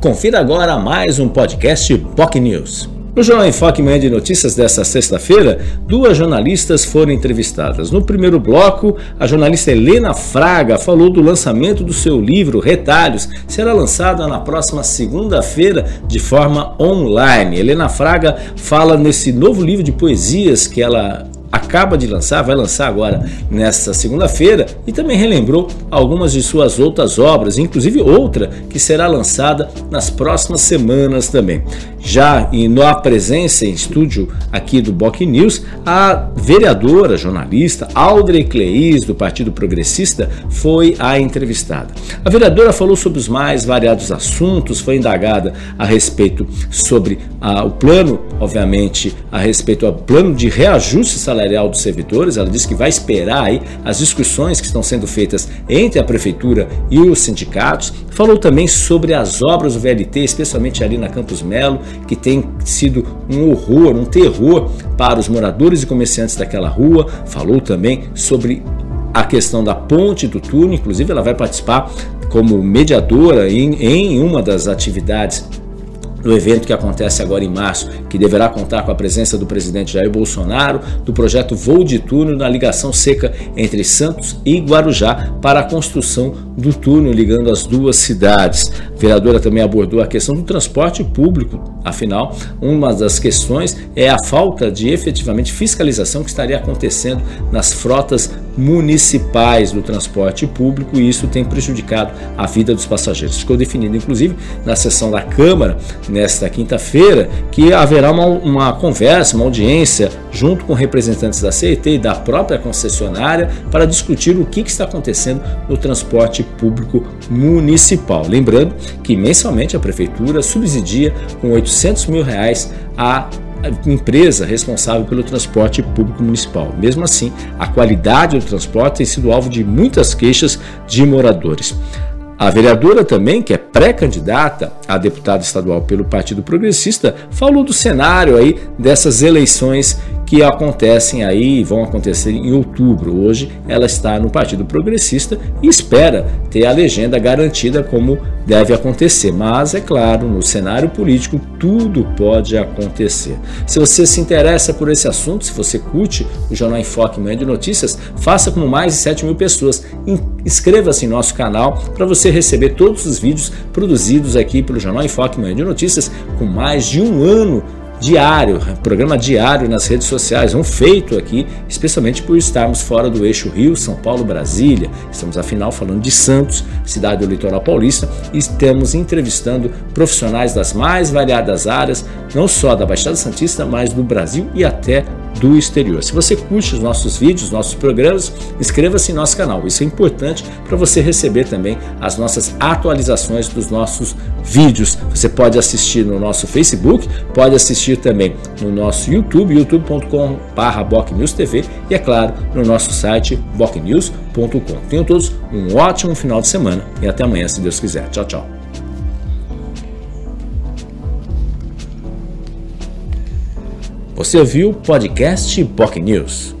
Confira agora mais um podcast POC News. No Jornal Enfoque Manhã de Notícias desta sexta-feira, duas jornalistas foram entrevistadas. No primeiro bloco, a jornalista Helena Fraga falou do lançamento do seu livro Retalhos, será lançado na próxima segunda-feira de forma online. Helena Fraga fala nesse novo livro de poesias que ela acaba de lançar, vai lançar agora nesta segunda-feira e também relembrou algumas de suas outras obras, inclusive outra que será lançada nas próximas semanas também. Já em na presença em estúdio aqui do Boc News, a vereadora, jornalista Audrey Cleis, do Partido Progressista, foi a entrevistada. A vereadora falou sobre os mais variados assuntos, foi indagada a respeito sobre ah, o plano, obviamente, a respeito do plano de reajuste salarial dos servidores. Ela disse que vai esperar aí as discussões que estão sendo feitas entre a prefeitura e os sindicatos. Falou também sobre as obras do VLT, especialmente ali na Campos Melo, que tem sido um horror, um terror para os moradores e comerciantes daquela rua. Falou também sobre a questão da ponte do túnel, inclusive ela vai participar como mediadora em, em uma das atividades do evento que acontece agora em março, que deverá contar com a presença do presidente Jair Bolsonaro, do projeto Voo de Túnel na ligação seca entre Santos e Guarujá para a construção do túnel ligando as duas cidades. A vereadora também abordou a questão do transporte público, afinal, uma das questões é a falta de efetivamente fiscalização que estaria acontecendo nas frotas municipais do transporte público e isso tem prejudicado a vida dos passageiros. Ficou definido, inclusive, na sessão da Câmara, nesta quinta-feira, que haverá uma, uma conversa, uma audiência, junto com representantes da CET e da própria concessionária, para discutir o que, que está acontecendo no transporte público municipal. Lembrando que mensalmente a Prefeitura subsidia com 800 mil reais a empresa responsável pelo transporte público municipal. Mesmo assim, a qualidade do transporte tem sido alvo de muitas queixas de moradores. A vereadora também, que é pré-candidata a deputada estadual pelo Partido Progressista, falou do cenário aí dessas eleições que acontecem aí, vão acontecer em outubro. Hoje ela está no Partido Progressista e espera ter a legenda garantida como deve acontecer. Mas é claro, no cenário político tudo pode acontecer. Se você se interessa por esse assunto, se você curte o Jornal Enfoque Manhã de Notícias, faça como mais de 7 mil pessoas. Inscreva-se em nosso canal para você receber todos os vídeos produzidos aqui pelo Jornal Enfoque Manhã de Notícias com mais de um ano diário, programa diário nas redes sociais, um feito aqui, especialmente por estarmos fora do eixo Rio, São Paulo, Brasília. Estamos afinal falando de Santos, cidade do litoral paulista, e estamos entrevistando profissionais das mais variadas áreas, não só da Baixada Santista, mas do Brasil e até do exterior. Se você curte os nossos vídeos, nossos programas, inscreva-se em nosso canal. Isso é importante para você receber também as nossas atualizações dos nossos vídeos. Você pode assistir no nosso Facebook, pode assistir também no nosso YouTube, youtube.com/bocnewstv e é claro, no nosso site bocnews.com. Tenham todos um ótimo final de semana e até amanhã, se Deus quiser. Tchau, tchau. Você ouviu o podcast POC News.